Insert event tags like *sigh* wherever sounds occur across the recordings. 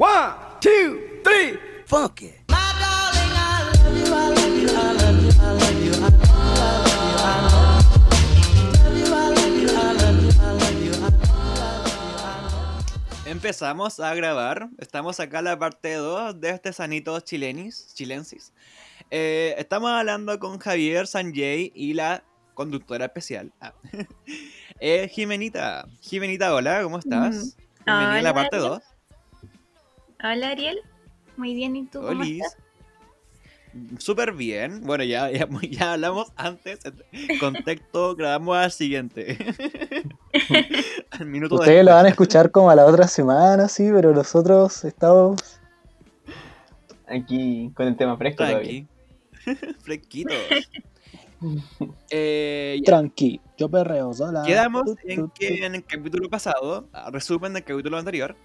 One, two, three, funk it. Empezamos a grabar. Estamos acá en la parte 2 de este Sanito Chilenis, Chilensis. Eh, estamos hablando con Javier Sanjay y la conductora especial. Ah. *laughs* Eh, Jimenita. Jimenita, hola, ¿cómo estás? Bienvenida a la parte Ariel. 2. Hola Ariel, muy bien, ¿y tú cómo Olis. estás? Súper bien. Bueno, ya, ya, *laughs* ya hablamos antes. Contexto, grabamos al siguiente. *laughs* al minuto Ustedes lo van a escuchar como a la otra semana, sí, pero nosotros estamos. Aquí con el tema fresco todavía. Tranqui. *laughs* Fresquitos. Eh. Tranqui, yo perreo sola. Quedamos en que en el capítulo pasado, resumen del capítulo anterior,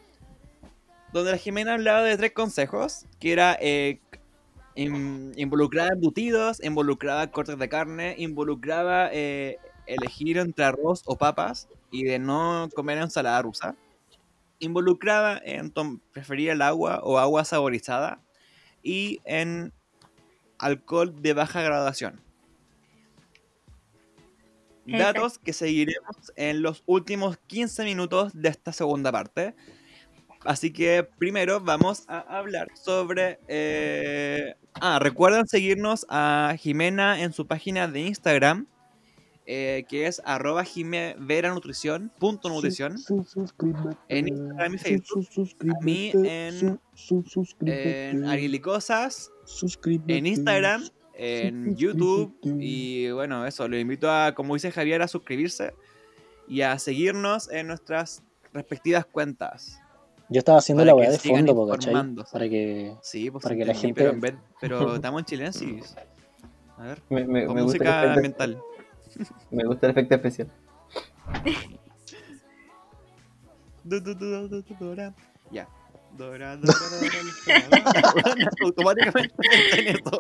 donde la Jimena hablaba de tres consejos, que era eh, in- involucraba embutidos, involucraba cortes de carne, involucraba eh, elegir entre arroz o papas y de no comer ensalada rusa, involucraba en preferir el agua o agua saborizada y en alcohol de baja graduación. Datos que seguiremos en los últimos 15 minutos de esta segunda parte. Así que primero vamos a hablar sobre... eh, Ah, recuerden seguirnos a Jimena en su página de Instagram, eh, que es arroba jimeveranutrición, punto nutrición. En Instagram y Facebook. A mí en- En Arilicosas, en Instagram, en. YouTube y bueno, eso, los invito a, como dice Javier, a suscribirse y a seguirnos en nuestras respectivas cuentas. Yo estaba haciendo para la weá de fondo, po, ¿cachai? Para que. Sí, pues Para que la gente- pero, en vez- pero estamos en chilensis. A ver, Me, me, con me gusta el música efecto, ambiental. *laughs* me gusta el efecto especial. *laughs* Ya. Dora, Dora, Dora. *laughs* Automáticamente en eso.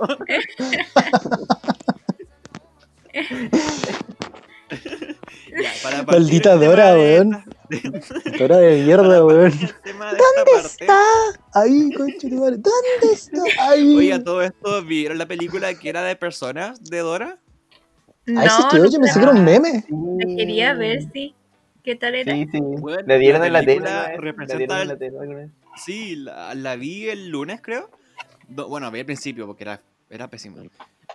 Ya, para partir Maldita Dora, de weón. Hora *laughs* de mierda, weón. partir el tema de esta parte. está? Ahí, madre. ¿Dónde está? Ahí. Oye, a todo esto, ¿vieron la película que era de personas de Dora? No, Ahí no yo pensé que era un meme. la quería ver, sí. ¿Qué tal era? Sí, sí. Bueno, la dieron la en la tele. La representa dieron en el- la tele alguna vez. Sí, la, la vi el lunes, creo. No, bueno, vi al principio porque era, era pésimo.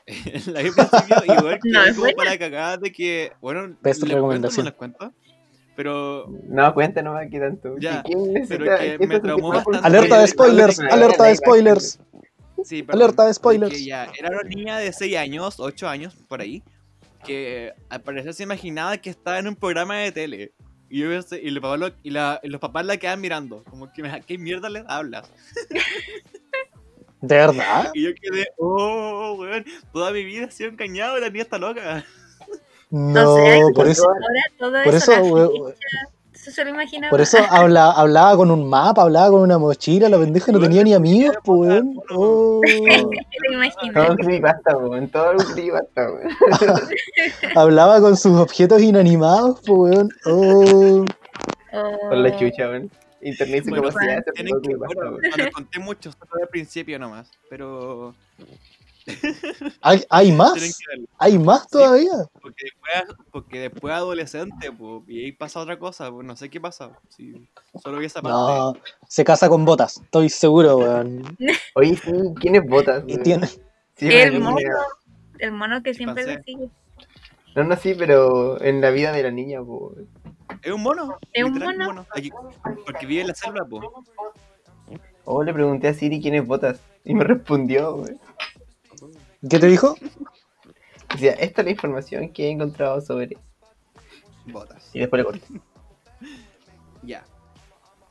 *laughs* la vi principio igual *laughs* que No, es como para cagada de que, bueno, Best ¿les recomendación. no les cuento? Pero No, cuenta nomás que tanto. Ya, ¿Quién necesita- pero que me se traumó bastante. Alerta de spoilers, alerta de spoilers. Sí, perdón, Alerta de que spoilers. ya era una niña de 6 años, 8 años, por ahí, que al parecer se imaginaba que estaba en un programa de tele. Y, yo pensé- y, los papás lo- y la- y los papás la quedan mirando, como que, ¿qué mierda les hablas? *laughs* ¿De verdad? Y yo quedé, oh, weón, toda mi vida he sido engañado, la niña está loca. No, sé, por eso, Ahora por eso, eso, la we- fecha, eso se lo imaginaba. por eso habla, hablaba con un mapa, hablaba con una mochila, la pendeja no tenía ni amigos, pues, weón. Oh, *laughs* ¿Qué te Todo un creepypasta, weón. Todo un creepypasta, weón. *laughs* hablaba con sus objetos inanimados, pues, weón. Oh, Por la Oh, chucha, weón. Internet sin Bueno, capacidad de que, bueno, conté mucho, solo al principio nomás, pero *laughs* ¿hay, hay más? que. ¿Hay más todavía? Porque después, porque después adolescente, po, y ahí pasa otra cosa, pues no sé qué pasa. Sí, solo vi esa parte. No, se casa con botas, estoy seguro, weón. *laughs* Oye, sí, ¿quién es Botas? Tiene, Sí, el mono, que- el mono que siempre lo sigue. No, no, sí, pero en la vida de la niña, po. Es un mono. ¿Es un mono? Aquí- porque vive en la selva, po. Oh, le pregunté a Siri quién es Botas. Y me respondió, weón. ¿qué te dijo? Decía, esta es la información que he encontrado sobre. Botas. Y después le corté. *laughs* Ya.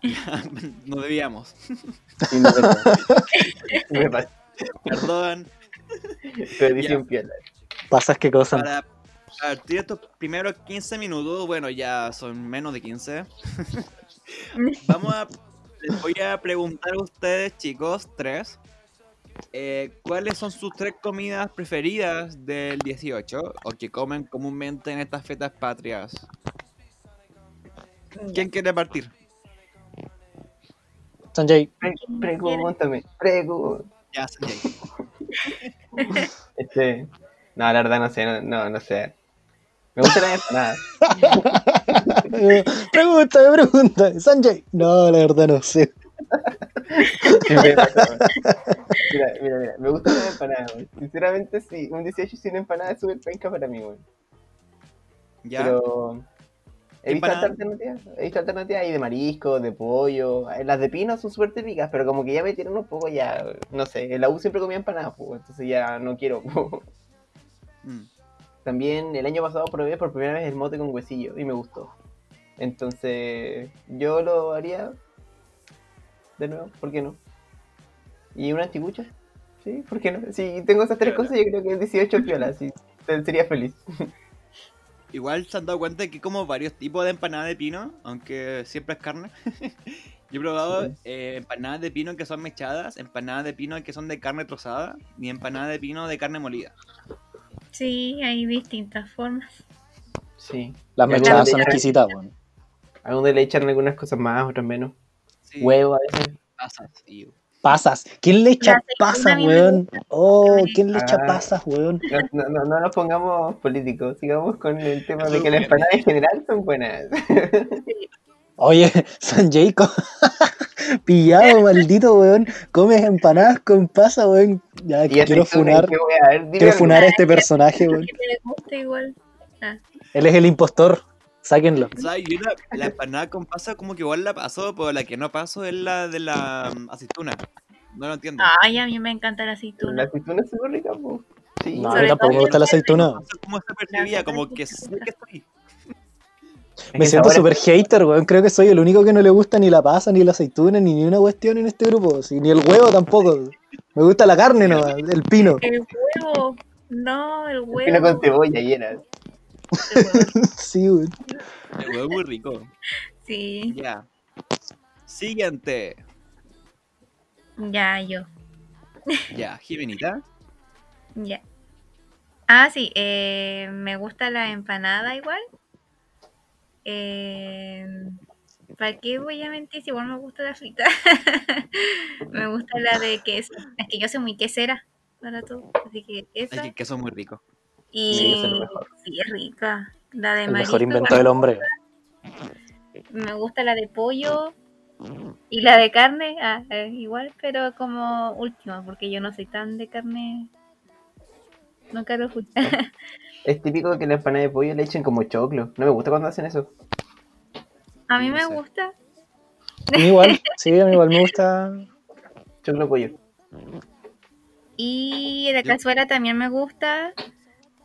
Ya, *laughs* no debíamos. Sí, no, *laughs* perdón. me. Perdón. Un piola. Pasas qué cosa. Para partir estos primeros 15 minutos, bueno, ya son menos de 15. *laughs* Vamos a. Les voy a preguntar a ustedes, chicos, tres. eh, ¿Cuáles son sus tres comidas preferidas del 18 o que comen comúnmente en estas fiestas patrias? ¿Quién quiere partir? Sanjay, Pre- Pregúntame, pregúntame. Ya, Sanjay. *laughs* Este, no, la verdad no sé, no, no, no sé. Me gusta la empanada. *laughs* pregunta, pregunta. Sanjay, no, la verdad no sé. Mira, mira, mira, me gusta la empanada, weón. Sinceramente, sí, un 18 sin empanada es súper penca para mí, weón. Ya. Pero he visto Empanada. alternativas, he visto alternativas ahí de marisco, de pollo. Eh, Las de pino son súper típicas, pero como que ya me tiran un poco ya, no sé, en la U siempre comía empanadas, pues, entonces ya no quiero. *laughs* Mm. También el año pasado probé por primera vez el mote con huesillo y me gustó. Entonces, yo lo haría de nuevo, ¿por qué no? ¿Y una anticucha? Sí, ¿por qué no? Si tengo esas tres cosas, yo creo que el 18 es piola, sí, sería feliz. *laughs* Igual se han dado cuenta que hay como varios tipos de empanada de pino, aunque siempre es carne. *laughs* Yo he probado Sí. eh, empanadas de pino que son mechadas, empanadas de pino que son de carne trozada y empanadas de pino de carne molida. Sí, hay distintas formas. Sí. Las algunos son exquisitas, weón. Algunos le echan algunas cosas más, otras menos. Sí, Huevo a veces. pasas, y- Pasas. ¿Quién le echa pasas, a weón? Oh, ¿quién le echa Ah. pasas, weón? No, no, no, no nos pongamos políticos, sigamos con el tema de que las empanadas en general son buenas. Oye, *laughs* Sanjay, co- *laughs* pillado, *laughs* maldito, weón. Comes empanadas con pasas, weón. Ya, Y quiero aceituna, funar, ¿qué voy a ver? Dime quiero funar a este personaje, weón. Que te gusta igual. Él es el impostor. Sáquenlo. O sea, yo la, la empanada con pasa como que igual la paso, pero la que no paso es la de la mm, aceituna. No lo entiendo. Ay, a mí me encanta la La aceituna. aceituna es súper rica, po. Sí. No, a mí tampoco me gusta la aceituna. Pasa como se percibía, como que sé que estoy. Me siento súper hater, weón. Creo que soy el único que no le gusta ni la pasa, ni la aceituna, ni ni una cuestión en este grupo. Sí, ni el huevo tampoco. Me gusta la carne nomás, el pino. El huevo. No, el huevo. Pino con cebolla llena. El *laughs* huevo. Sí, weón. El huevo es muy rico. Sí, Ya. Siguiente. ya, yo. Ya, Jimenita. Ya. Ah, sí, eh, me gusta la empanada igual. Eh, ¿Para qué voy a mentir si igual me gusta la frita? *laughs* me gusta la de queso. Es que yo soy muy quesera para todo. Así que Es esa. que el queso es muy rico. Y Sí, es lo mejor. sí, es rica. La de El marisco mejor invento del hombre. Me gusta la de pollo y la de carne, ah, eh, igual, pero como última, porque yo no soy tan de carne. Nunca lo fui. *laughs* Es típico que la empanada de pollo le echen como choclo. No me gusta cuando hacen eso. A mí No me sé. gusta. A mí igual, sí, a mí igual me gusta. *laughs* Choclo pollo. Y de Yo- cazuela también me gusta.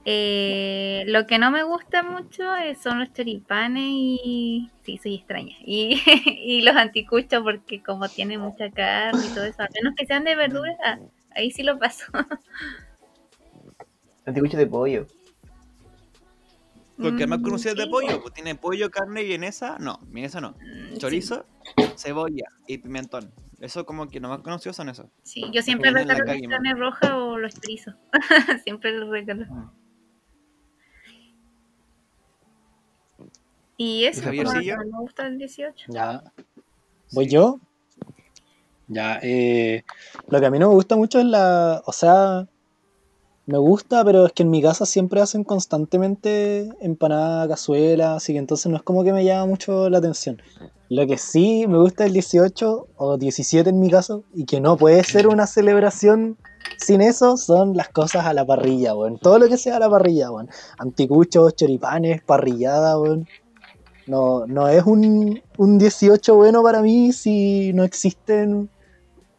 Eh, lo que no me gusta mucho eh, son los choripanes y... Sí, soy extraña. Y, *laughs* y los anticuchos porque como tiene mucha carne y todo eso, a menos que sean de verduras, ah, ahí sí lo paso. *laughs* Anticucho de pollo. Porque más Mm, conocido es de pollo. Pues tiene pollo, carne, vienesa. No, vienesa no. Mm, Chorizo, cebolla y pimentón. Eso como que lo más conocido son esos. Sí, yo siempre regalo la calle, carne roja o los chorizos. *laughs* siempre los regalo. Mm. Y eso, que me gusta el 18. Ya. ¿Voy yo? Ya, eh, lo que a mí no me gusta mucho es la. O sea, me gusta, pero es que en mi casa siempre hacen constantemente empanada, cazuela, así que entonces no es como que me llama mucho la atención. Lo que sí me gusta el 18 o 17 en mi caso, y que no puede ser una celebración sin eso, son las cosas a la parrilla, weón. Todo lo que sea a la parrilla, weón. Anticuchos, choripanes, parrillada, weón. No, no es un, un 18 bueno para mí si no existen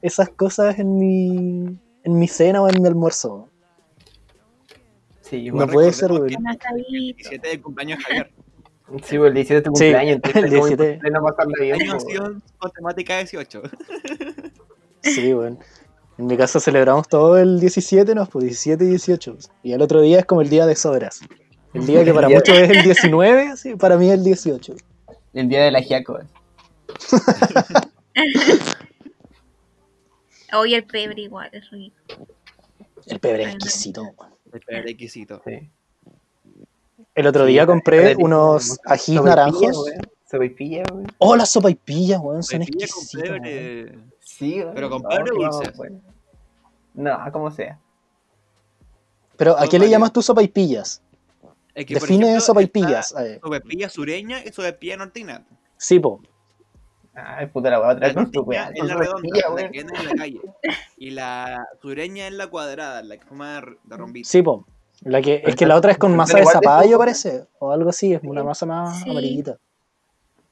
esas cosas en mi, en mi cena o en mi almuerzo. Sí, No puede ser, asadito. el 17 de cumpleaños de Javier. Sí, pues el 17 es tu Sí, cumpleaños, entonces el como 17. imposible no pasarla bien. Año po, nació con temática 18. Sí, bueno. En mi casa celebramos todo el 17, no, pues 17 y 18. Y el otro día es como el día de sobras. El día que para *laughs* muchos es el 19, sí, para mí es el 18. El día de la giaco. Hoy el pebre igual es rico. El pebre es exquisito. weón. El. Sí. El otro día compré unos ajís naranjos. weón. Sopaipilla, weón. Oh, las sopaipillas, weón, son exquisitas. Sí, weón. Pero con No, pebre no, dulces. bueno. No, como sea. Pero ¿a qué le llamas tú sopaipillas? Es que, Define sopaipillas. Sopaipilla sureña y sopaipilla nortina. Sí, po. Ay, puta la voy a La traer con tu norteña weá. es la redonda, la que viene en la calle. Y la sureña es la cuadrada, la que forma de de rombito. Sí, po. La que, es que la otra es con masa de zapallo, parece. O algo así, es una masa más Sí. amarillita.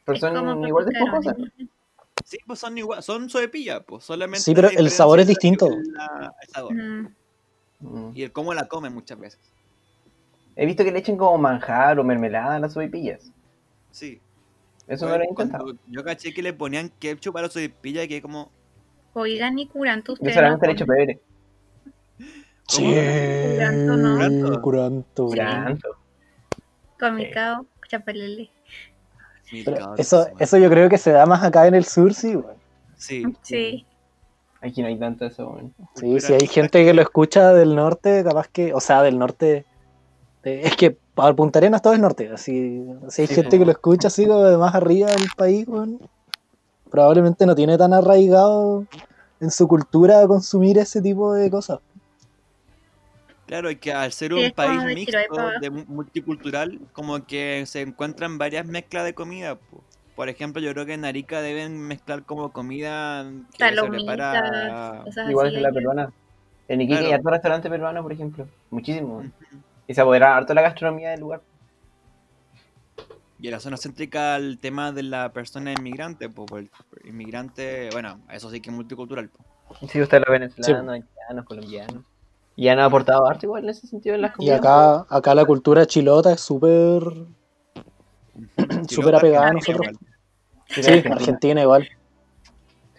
Pero son igual de. ¿no? Sí, pues son igual, son sopaipillas, pues solamente. Sí, pero el sabor es distinto. la- el sabor. Mm. Y el cómo la comen muchas veces. He visto que le echen como manjar o mermelada a las sopaipillas. Sí. Eso no lo he intentado. Yo caché que le ponían ketchup a la sopaipilla que como. Oigan, y curanto Yo ustedes. solamente no le echo comen? pebre. Sí, Curanto, ¿no? Curanto. curanto. Curanto. Con mi Sí. Pero cabrón, eso, eso yo creo que se da más acá en el sur, sí, weón. Sí. Sí. Aquí no hay tanto eso, weón. Sí, si hay gente que lo escucha del norte, capaz que, o sea, del norte, de- es que para Punta Arenas todo es norte, así, si hay Sí, gente que lo escucha así como de más arriba del país, probablemente no tiene tan arraigado en su cultura consumir ese tipo de cosas. Claro, y que al ser un país de mixto, de mu- multicultural, como que se encuentran varias mezclas de comida. po. Por ejemplo, yo creo que en Arica deben mezclar como comida que se prepara. Igual que la peruana. En Iquique Claro. hay harto restaurante peruano, por ejemplo. Muchísimo. Y se apodera harto la gastronomía del lugar. Y en la zona céntrica el tema de la persona inmigrante, por el inmigrante, bueno, eso sí que es multicultural. po. Sí, usted los venezolanos, haitianos, colombianos. Y han aportado harto igual en ese sentido en las Y comidas. acá, acá la cultura chilota es súper, *clears throat* súper apegada a nosotros. igual. Sí, Sí, Argentina. Argentina igual.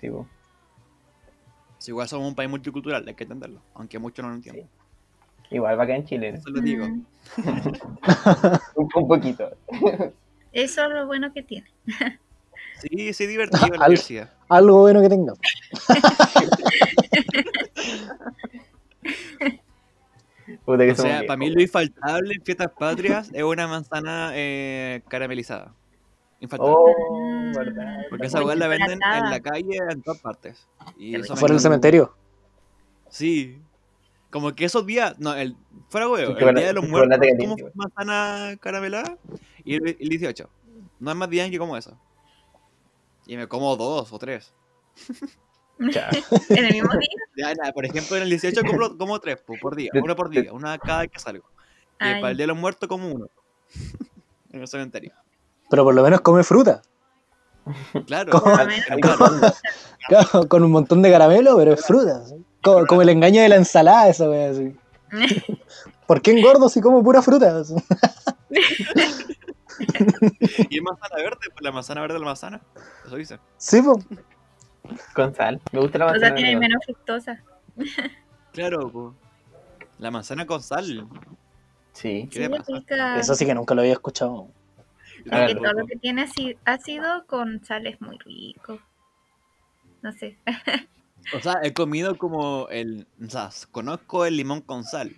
Sí, po. Sí, igual somos un país multicultural, hay que entenderlo, aunque muchos no lo entienden. Igual va acá en Chile. ¿no? Eso lo digo. Mm. *laughs* Un, un poquito. Eso es lo bueno que tiene. Sí, sí, divertido la *laughs* Al-. Algo bueno que tenga. *laughs* Puta que O sea, para mí lo infaltable en fiestas patrias es una manzana eh, caramelizada. Infaltable. Oh, verdad. Porque esa muy weá la venden en la calle en todas partes. Y eso Fuera del cementerio. Sí. Como que esos días, no, el fuera huevo, el día de los *laughs* muertos como manzana caramelada y el, el 18. No es más días que como eso. Y me como dos o tres. *laughs* En el mismo día. Ya, nada, por ejemplo, en el 18 como, *laughs* como tres po, por día, una por día, una cada vez que salgo. Y Ay. para el día de los muertos como uno. en el cementerio. Pero por lo menos come fruta. Claro, con un montón de caramelo, pero es fruta. ¿sí? Como, como el engaño de la ensalada, esa wea así. *laughs* ¿Por qué engordo si como pura fruta? *laughs* Y es manzana verde, pues la manzana verde de la manzana. Eso dice. Sí, po. Con sal. Me gusta la O sea, manzana. tiene menos fructosa. Claro, pues. La manzana con sal. Sí. Eso sí que nunca lo había escuchado. Ver, Que todo lo que tiene áci- ácido con sal es muy rico. No sé. *laughs* O sea, he comido como el. O sea, conozco el limón con sal.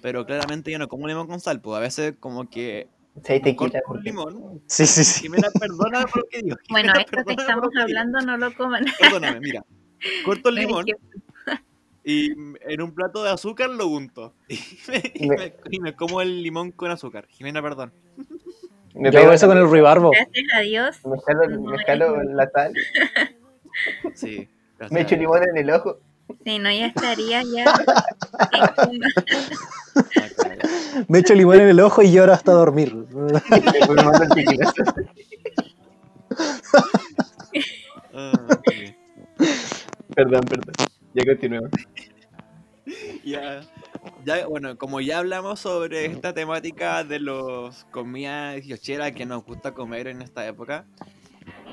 Pero claramente yo no como limón con sal. Pues a veces, como que. Sí, te Corto quita. un limón. Sí, sí, sí. Jimena, perdona por lo que digo. *laughs* Bueno, esto que estamos hablando no lo coman. *laughs* Perdóname, mira. Corto el limón y en un plato de azúcar lo unto. *laughs* Y me, y Me- me- y me como el limón con azúcar. Jimena, perdón. Me hago eso con el ruibarbo. Gracias a Dios. Me jalo, No, me jalo la sal. Sí. gracias Me echo limón en el ojo. Si no, ya estaría ya. Ah. Me echo limón en el ojo y lloro hasta dormir. Ah, sí. Perdón, perdón. Ya continuemos. Ya, ya, bueno, como ya hablamos sobre esta temática de los comidas yocheras que nos gusta comer en esta época,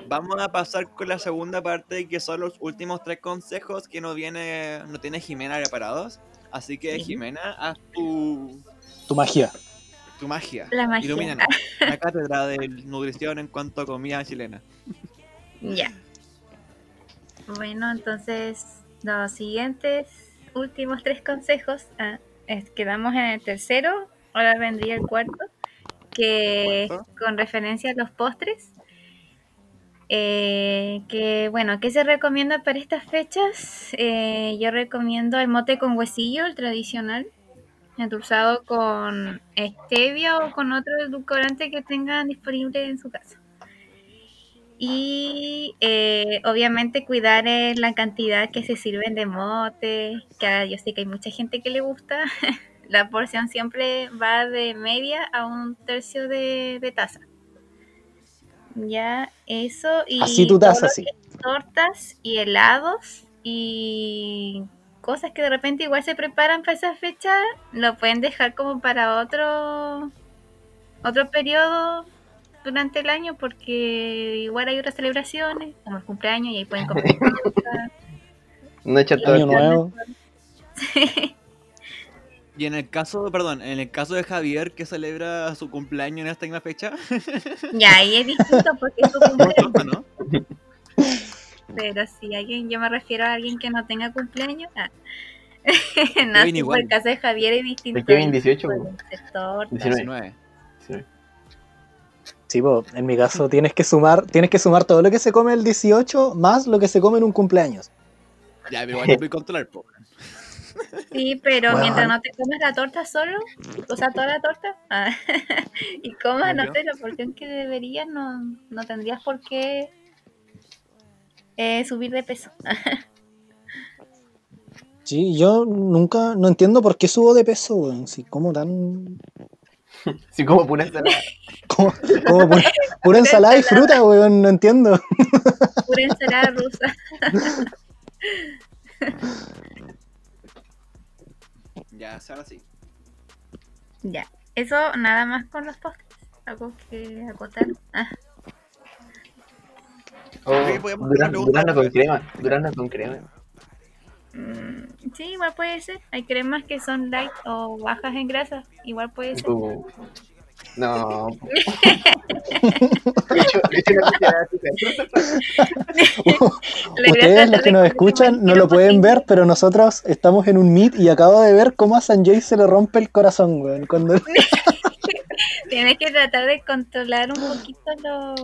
vamos a pasar con la segunda parte que son los últimos tres consejos que nos viene, no tiene Jimena preparados. Así que Sí. Jimena, haz tu, Tu magia. tu magia. La magia. Ilumínanos. La cátedra de nutrición en cuanto a comida chilena. Ya. Bueno, entonces los siguientes últimos tres consejos. ah, es- quedamos en el tercero. Ahora vendría el cuarto. Que ¿Cuarto? con referencia a los postres. Eh, que bueno, ¿qué se recomienda para estas fechas? Eh, yo recomiendo el mote con huesillo, el tradicional, endulzado con stevia o con otro edulcorante que tengan disponible en su casa. Y eh, obviamente cuidar la cantidad que se sirven de mote, que ah, yo sé que hay mucha gente que le gusta. *laughs* la porción siempre va de media a un tercio de taza. Ya, eso. Y Así tu todo taza, lo sí. que es tortas y helados y cosas que de repente igual se preparan para esa fecha, lo pueden dejar como para otro otro periodo durante el año porque igual hay otras celebraciones, como el cumpleaños y ahí pueden comer *laughs* cosas. No echar todo Año el tiempo. *laughs* Y en el caso, perdón, en el caso de Javier que celebra su cumpleaños en esta misma fecha, *laughs* Ya, ahí es distinto porque es su cumpleaños. ¿no? *laughs* Pero si alguien, yo me refiero a alguien que no tenga cumpleaños. Ah. *laughs* no, Kevin sí, igual. por el caso de Javier es distinto. El Kevin ahí 18, pueden ser tortas. 19. 19. Sí, po, en mi caso tienes que sumar, tienes que sumar todo lo que se come el 18 más lo que se come en un cumpleaños. Ya, pero igual te voy a controlar, po. Sí, pero Bueno. mientras no te comes la torta solo, o sea, toda la torta, ah, *laughs* y comas, no sé, la porción que deberías, no, no tendrías por qué eh, subir de peso. *laughs* Sí, yo nunca, no entiendo por qué subo de peso, weón. Sí, como tan, *laughs* Sí, como pura ensalada. como, como pura, pura ensalada y fruta, weón, no entiendo. Pura ensalada rusa. Ya, ahora sí. Ya, eso nada más con los postres. Algo que acotar. Ah, Oh, con crema. Durazno con crema. mm, sí, igual puede ser. Hay cremas que son light o bajas en grasa. Igual puede ser. Uh, no. *laughs* *laughs* Ustedes, los que nos comer escuchan, no lo pueden ver, pero nosotros estamos en un meet y acabo de ver cómo a Sanjay se le rompe el corazón, weón. Cuando... *laughs* Tienes que tratar de controlar un poquito lo...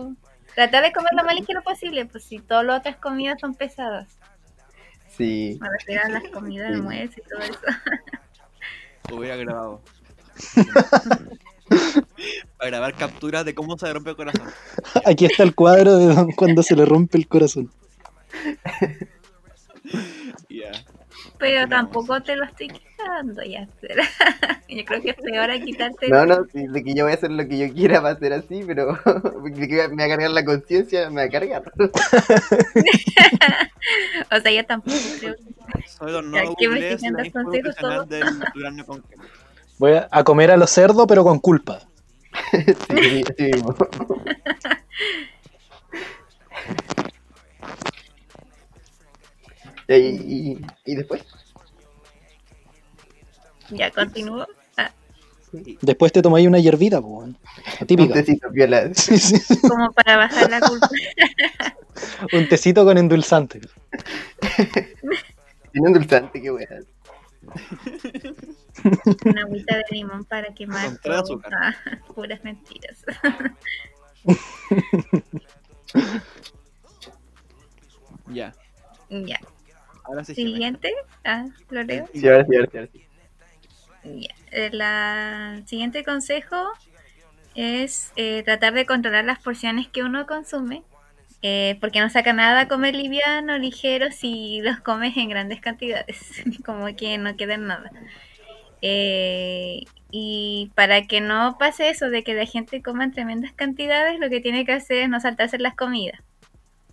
Tratar de comer lo más ligero posible, pues si todas las otras comidas son pesadas. Sí. Me refiero a las comidas, Sí. almuerzo y todo eso. Hubiera grabado. Para grabar capturas de cómo se rompe el corazón. Aquí está el cuadro de don- cuando se le rompe el corazón. Ya. Pero tampoco te lo estoy quitando ya. espera. *laughs* Yo creo que es peor a quitarte. No, no, sí, de que yo voy a hacer lo que yo quiera va a ser así, pero *laughs* de que me va a cargar la conciencia, me va a cargar. *laughs* O sea, yo tampoco creo. Soy don no ¿qué me la los consejos información Voy a, a comer a los cerdos, pero con culpa. *laughs* Sí, mismo. *laughs* Y, y, y después, Ya continúo. Ah, Después te tomáis una hierbita, pues, weón. La un Típica. tecito piola. *laughs* Sí, sí. como para bajar la culpa. Un tecito con endulzante. Tiene un dulzante, qué buena. Una agüita de limón para quemar. Todo. Ah, puras mentiras. *laughs* Ya. ya. Ahora sí. Siguiente. Ah, lo leo. Sí, ahora sí, ahora sí, ahora sí. Ya. El la- siguiente consejo es eh, tratar de controlar las porciones que uno consume, eh, porque no saca nada comer liviano, ligero, si los comes en grandes cantidades, *laughs* como que no queda nada. Eh, y para que no pase eso de que la gente coma en tremendas cantidades, lo que tiene que hacer es no saltarse las comidas.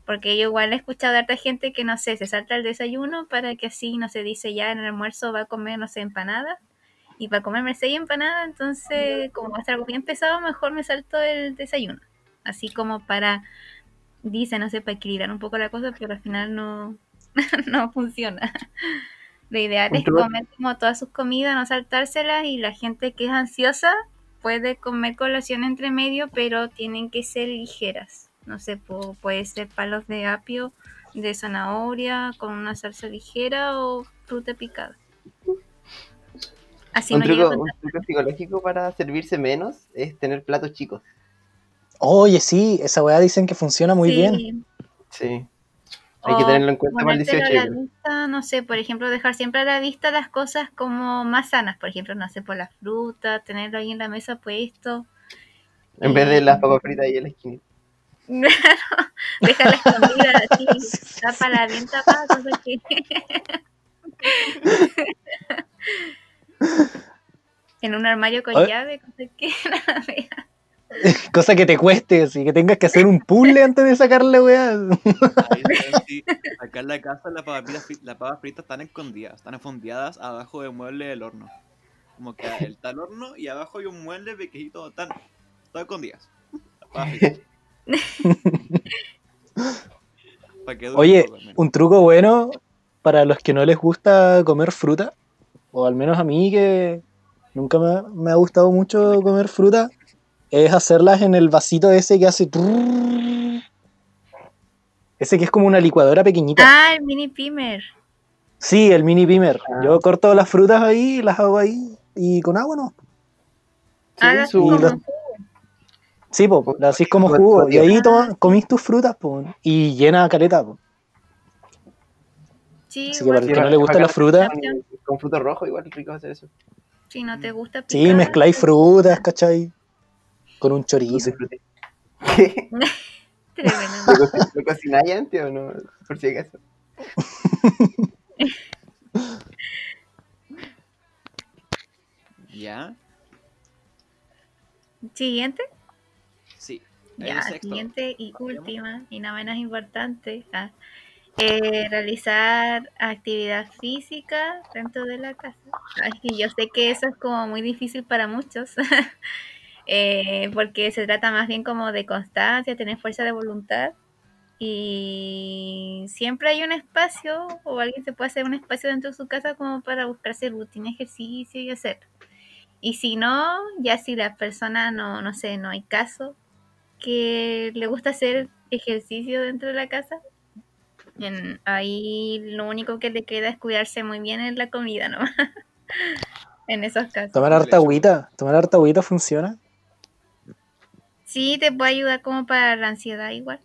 Porque yo igual he escuchado de harta gente que, no sé, se salta el desayuno para que así, no se dice ya en el almuerzo va a comer, no sé, empanadas y para comerme seis empanadas, entonces como va a ser algo bien pesado, mejor me salto el desayuno. Así como para, dice, no sé, para equilibrar un poco la cosa, pero al final no, *laughs* no funciona. Lo ideal es comer como todas sus comidas, no saltárselas y la gente que es ansiosa puede comer colación entre medio, pero tienen que ser ligeras. No sé, pu- puede ser palos de apio, de zanahoria, con una salsa ligera o fruta picada. Así un, no truco, un truco psicológico para servirse menos es tener platos chicos. Oye, sí, esa weá dicen que funciona muy Sí, bien. Sí. Hay que tenerlo en cuenta para el ponértelo 18. a la vista, no sé, por ejemplo, dejar siempre a la vista las cosas como más sanas, por ejemplo, no sé, por la fruta, tenerlo ahí en la mesa puesto. En vez de las papas fritas ahí en la esquina. *laughs* Dejarla escondida así, *laughs* tápala bien tapada, cosa que... *laughs* en un armario con Oye. llave, cosa que la vea. *laughs* Cosa que te cueste, así que tengas que hacer un puzzle antes de sacarle weá. *laughs* Sí, acá en la casa las papas las papas fritas están escondidas, están escondidas abajo del mueble del horno. Como que está el horno y abajo hay un mueble pequeñito, están todas escondidas. Las papas fritas. *laughs* Oye, un truco bueno para los que no les gusta comer fruta, o al menos a mí que nunca me, me ha gustado mucho comer fruta, es hacerlas en el vasito ese que hace... Ese que es como una licuadora pequeñita. Ah, el mini pimer. Sí, el mini pimer. Ah. Yo corto las frutas ahí, las hago ahí y con agua no. Ah, Sí, las su- como- Sí, po, las hacís como jugo. Y ahí toma, comís tus frutas, po, y llena caleta, po. Sí, Así que para el que no le gusta la fruta, Con, fruto rojo igual rico hacer eso. si no te gusta sí, mezcláis frutas, ¿cachai? Con un chorizo. *laughs* ¿Qué? tremendo. ¿Lo, co- lo cocináis antes o no? Por si acaso. ¿Ya? Siguiente. Sí. Ya, siguiente y última, y no menos importante, ah, eh, realizar actividad física dentro de la casa. Ay, yo sé que eso es como muy difícil para muchos, *laughs* eh, porque se trata más bien como de constancia, tener fuerza de voluntad. Y siempre hay un espacio, o alguien se puede hacer un espacio dentro de su casa como para buscarse rutina, ejercicio y hacer. Y si no, ya si la persona no, no sé, no hay caso, que le gusta hacer ejercicio dentro de la casa. En- ahí lo único que le queda es cuidarse muy bien en la comida, ¿no? *laughs* en esos casos. Tomar harta agüita. Tomar harta agüita funciona. Sí, te puede ayudar como para la ansiedad igual.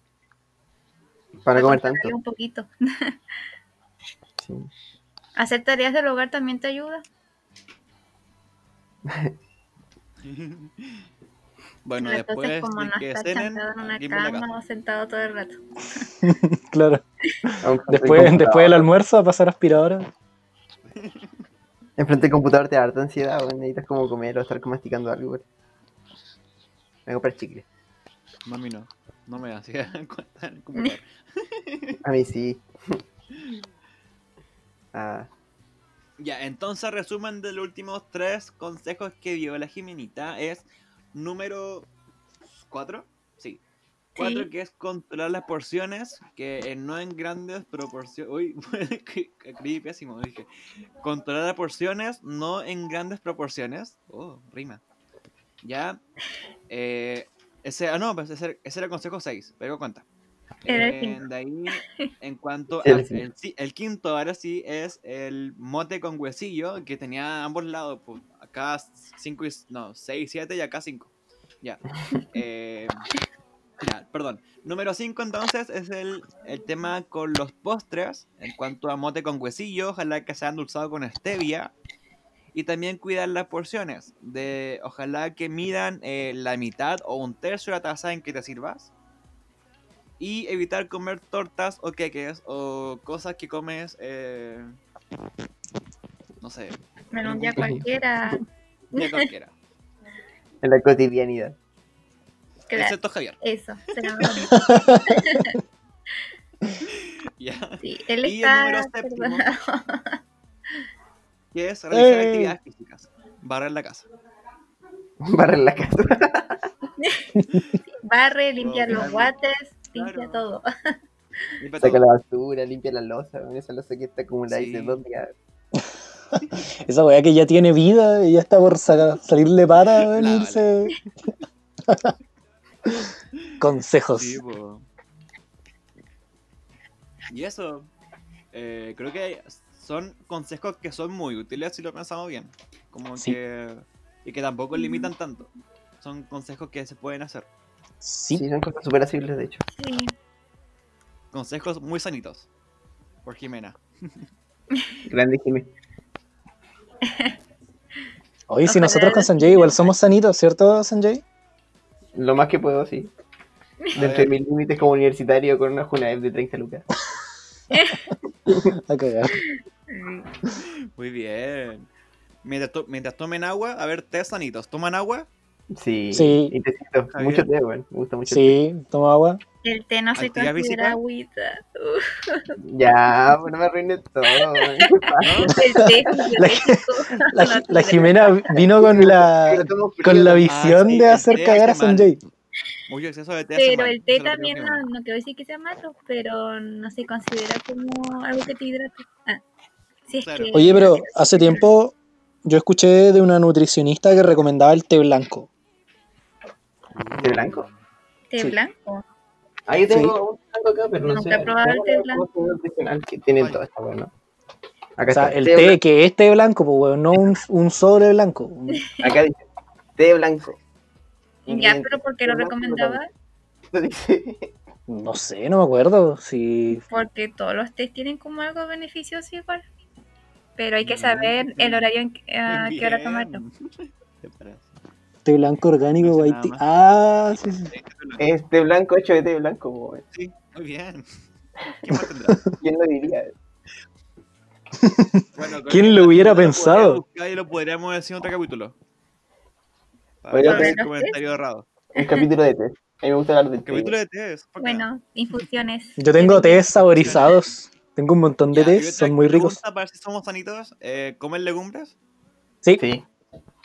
Para no comer tanto. Un poquito. Sí. Hacer tareas del hogar también te ayuda. *laughs* Bueno, después como no que estar cenen, sentado en una cama o sentado todo el rato. *laughs* Claro. Después, después del almuerzo a pasar aspiradora. Enfrente del computador te da harta ansiedad, weón. Necesitas como comer o estar como masticando algo. Voy a comprar chicle. Mami no. No me hacía *laughs* cuenta en el computador. *laughs* A mí sí. *laughs* ah, Ya, entonces resumen de los últimos tres consejos que dio la Jimenita es número 4, sí. 4 Sí. que es controlar las porciones, que eh, no en grandes proporciones. Uy, escribí pésimo, dije. Controlar las porciones, no en grandes proporciones. Oh, rima. Ya. Eh, ese, ah, no, pues ese, ese era el consejo 6, pero cuenta. Eh, quinto. de ahí, *laughs* en cuanto Sí, el el quinto, ahora sí, es el mote con huesillo que tenía a ambos lados. pues, acá 5 y. No, 6, 7 y acá 5. Ya. *laughs* Eh, ya, perdón. Número 5 entonces es el, el tema con los postres. En cuanto a mote con huesillo, ojalá que sea endulzado con stevia. Y también cuidar las porciones. De, ojalá que midan eh, la mitad o un tercio de la taza en que te sirvas. Y evitar comer tortas o queques o cosas que comes, eh, no sé, En un día cualquiera. de *laughs* cualquiera. en la cotidianidad. Claro, Excepto Javier. eso. *laughs* mejor. Ya. Sí, él Y el está. número séptimo. Que es realizar ¡Eh! actividades físicas. Barrer la casa. *laughs* Barrer la casa. *laughs* Barre, limpia los claro. guates, limpia Claro. todo. Limpia Saca todo. la basura, limpia la losa. Esa losa que está acumulada ahí de Sí. dos días. *laughs* Esa weá que ya tiene vida y ya está por salirle para weón, Lávale. irse. Consejos. Sí. Y eso, eh, creo que son consejos que son muy útiles si lo pensamos bien. Como Sí. que. Y que tampoco limitan tanto. Son consejos que se pueden hacer. Sí. Sí, son cosas súper asibles, de hecho. Sí. Consejos muy sanitos. Por Jimena. *laughs* Grande Jimmy. *laughs* Oye, si Ojalá- nosotros con Sanjay igual somos sanitos, ¿cierto, Sanjay? Lo más que puedo, sí. Dentro *laughs* de mis límites como universitario con una Junaev de 30 lucas. A cagar. *laughs* Muy bien. Mientras, to- mientras tomen agua, a ver, té sanitos. ¿Toman agua? Sí. Sí. Y tecito. Javier. Mucho té, weón. Me gusta mucho. Sí, toma agua. El té no se ¿Actividad considera agüita. Ya, pues no me arruines todo. *laughs* *laughs* La, No la te- Jimena vino con la, con la visión sí, de hacer cagar a. Sanjay. Mucho exceso de té Pero el té también no, no quiero decir que sea malo, pero no se considera como algo que te hidrate. Ah, si es Claro. que Oye, pero hace tiempo yo escuché de una nutricionista que recomendaba el té blanco. ¿Té blanco? té sí. blanco. Ah, yo tengo Sí. un blanco acá, pero no Nunca sé. he probado el té blanco. O sea, está, el té té que es té blanco, pues, weón, no un, un sobre blanco. *laughs* Acá dice, té blanco. Ya, pero ¿por qué lo recomendaba? *laughs* No sé, no me acuerdo. Si Porque todos los tés tienen como algo beneficioso igual. Pero hay que Mm. saber el horario en que- a Muy qué hora tomarlo. *laughs* ¿Te parece? té blanco orgánico, No. Ah, sí, sí. es té blanco hecho de té blanco. Sí, muy bien. *laughs* ¿Qué más tendrá? ¿Quién lo diría? *laughs* Bueno, ¿Quién lo hubiera pensado? Y lo podríamos decir en otro capítulo. Podría ver ser- el comentario errado. Un capítulo de té. A mí me gusta hablar de té. Capítulo de té. Bueno, infusiones. Yo tengo tés saborizados. Tengo un montón de Ya, tés, son muy ricos. Para ver si somos sanitos, eh, ¿comen legumbres? Sí, Sí,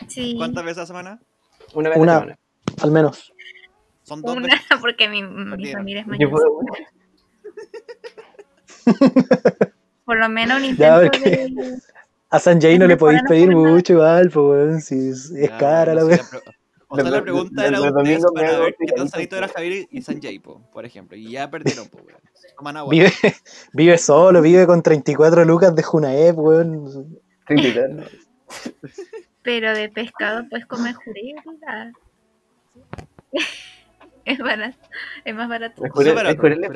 Sí, ¿Cuántas veces a la semana? una vez Una. a la semana. al menos. Son dos una, veces. *laughs* porque mi, mi familia es Yo mayor. *laughs* Por lo menos un Ya, intento porque- de... A Sanjay no le podéis pedir mucho igual, pues, weón, si es, es Ya, cara la pre- O sea, la pregunta era me para ver qué tan sanito era. Javier y Sanjay, po, por ejemplo. Y ya perdieron, po, weón. Vive, *laughs* vive solo, vive con 34 lucas de Junaep, weón. 32, ¿no? Pero de pescado puedes comer jurel. *laughs* ah. es barato. Es más barato. Es jurel- barato, jurel es.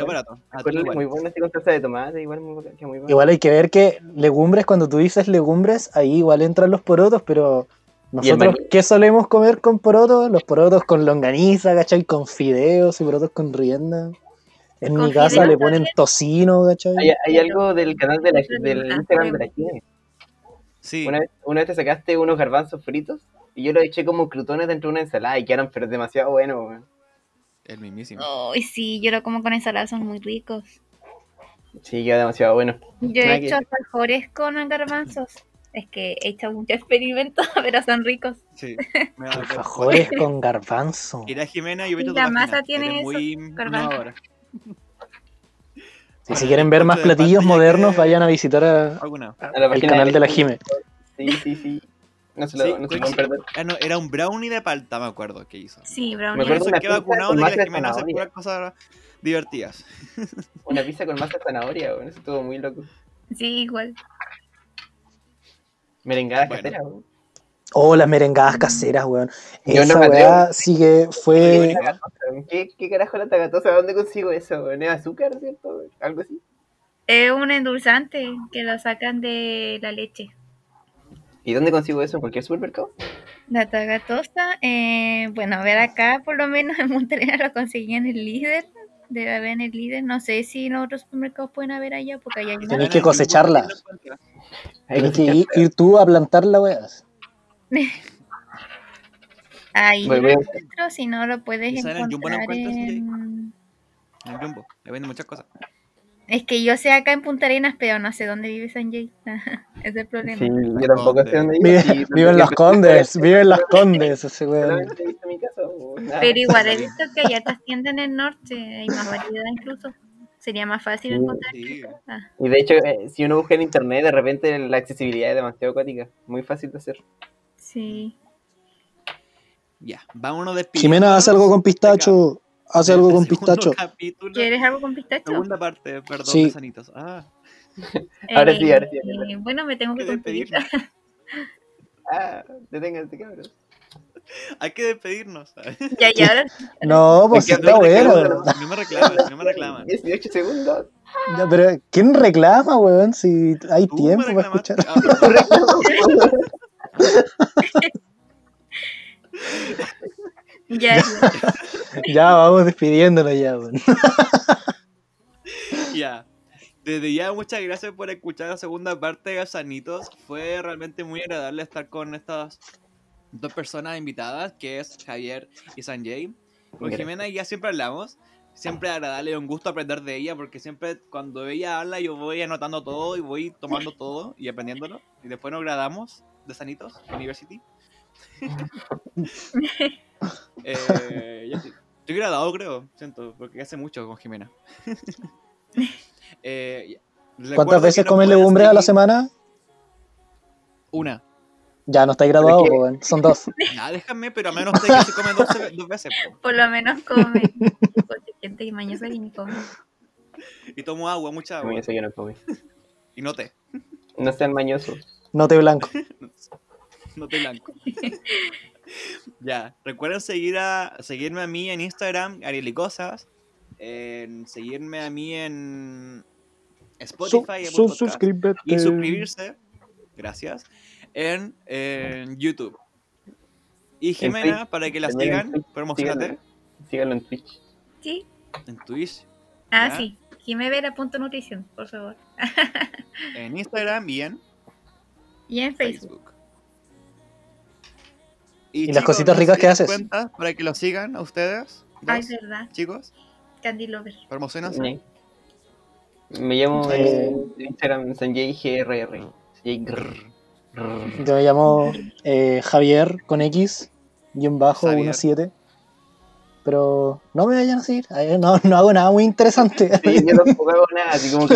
Ah, es muy bueno así con salsa de tomate, igual muy, que muy bueno. Igual hay que ver que legumbres, cuando tú dices legumbres, ahí igual entran los porotos, pero nosotros. ¿qué solemos comer con porotos? Los porotos con longaniza, ¿cachai? Con fideos y porotos con rienda. En Con mi casa fideos le ponen tocino, ¿cachai? Hay, hay algo del canal de la, del Instagram de la Chile. Sí. Una vez, una vez te sacaste unos garbanzos fritos y yo los eché como crutones dentro de una ensalada y quedaron pero demasiado buenos, weón. El mismísimo. Ay, sí, yo lo como con ensalada, son muy ricos. Sí, queda demasiado bueno. Yo he hecho alfajores con garbanzos. Es que he hecho muchos experimentos, *laughs* pero son ricos. Sí. *laughs* Me. Alfajores con garbanzo. Irá Jimena y la masa tiene Eres eso, muy garbanzo. *laughs* si quieren ver más platillos modernos, que- vayan a visitar a- ¿Alguna? A la el canal de la. Jime. Sí, sí, sí. No se lo, Sí, no se creo lo van a que- perder. ah, no, era un brownie de palta, me acuerdo que hizo. Sí, Me brownie. Por acuerdo que vacunado de la Jimena hace puras cosas divertidas. Una pizza con masa de zanahoria, weón. Eso estuvo muy loco. Sí, igual. Merengadas Bueno. caseras, weón. Oh, las merengadas caseras, weón. Yo no Esa me atrevo. weá sí que fue. ¿Qué, ¿Qué carajo la tagatosa? ¿Dónde consigo eso? weón? ¿Es azúcar, cierto? ¿Algo así? Es un endulzante que lo sacan de la leche. ¿Y dónde consigo eso? ¿En cualquier supermercado? La tagatosa, eh, bueno, a ver acá, por lo menos en Monterrey *laughs* lo conseguí en el líder. Debe haber en el líder. No sé si en otros supermercados pueden haber allá, porque allá hay Tenés nada. que cosecharla. Tienes que ir, ir tú a plantar la weá. *laughs* Ahí encuentro, si no lo puedes ¿Y sale en Jumbo no encontrar en... En el Jumbo. Le venden muchas cosas. Es que yo sé acá en Punta Arenas, pero no sé dónde vive Sanjay. Ese *laughs* es el problema. Sí, yo tampoco sé dónde Vive, Sí, *laughs* vive en las condes, vive en las condes ese weón. Pero igual he visto que allá te tiendas en el norte, hay más variedad incluso. Sería más fácil Sí. encontrar. Sí. Ah, Y de hecho, eh, si uno busca en internet, de repente la accesibilidad es demasiado acuática. Muy fácil de hacer. sí. Ya, vámonos despidiendo. Jimena hace algo con pistacho. Hace algo con pistacho. Capítulo, ¿Quieres algo con pistacho? segunda parte, perdón, Sí. Ah, Ahora sí, ahora sí, Eh, bueno, me tengo que despedir. *laughs* Ah, deténganse, cabros. Hay que despedirnos. ¿sabes? Ya, y ahora *laughs* No, pues está bueno. No me reclaman, no me reclaman. 18 segundos. Ya, pero ¿quién reclama, weón? Si hay tiempo para escuchar. *laughs* Ya, ya. *laughs* Ya, vamos despidiéndonos ya, weón. *laughs* Ya. Desde ya, muchas gracias por escuchar la segunda parte de Sanitos. Fue realmente muy agradable estar con estas dos personas invitadas, que es Javier y Sanjay. Con. Jimena ya siempre hablamos. Siempre agradable, un gusto aprender de ella, porque siempre cuando ella habla yo voy anotando todo y voy tomando todo y aprendiéndolo. Y después nos gradamos de Sanitos University. *laughs* eh, ya estoy, estoy graduado, creo, siento, porque hace mucho con Jimena. *laughs* Eh, ¿Cuántas veces nos comes legumbres a la semana? Una. Ya, no estáis graduado, que-. Son dos. *laughs* Nada, déjame, pero a menos usted que se come dos, dos veces. po. por lo menos come. Gente que mañosa y ni come. Y tomo agua, mucha agua. Mañoso yo no come. Y no té. No sean mañosos. No te blanco. No té blanco. *laughs* ya, recuerden seguir a, seguirme a mí en Instagram, Arielicosas. En seguirme a mí en Spotify, Su- Podcast, y suscribirse. Gracias. En, en YouTube. Y Jimena, para que la sigan, promocionate síganlo. Síganlo en Twitch. Sí. en Twitch, Ah, Ya. sí. Jimevera.nutrición, por favor. *laughs* en Instagram y en Y en Facebook. Facebook. ¿Y las cositas ricas que haces? Cuentas para que lo sigan a ustedes. Ay, dos, verdad. chicos, Candy Lover. promocionas. Sí. Me llamo Eh. en Instagram Sanjay GRR. Sanjay grrr. Grrr. Yo me llamo eh, Javier con X, guion bajo Javier. 17. Pero no me vayan a seguir. No, no hago nada muy interesante. Sí, yo tampoco hago nada, así como que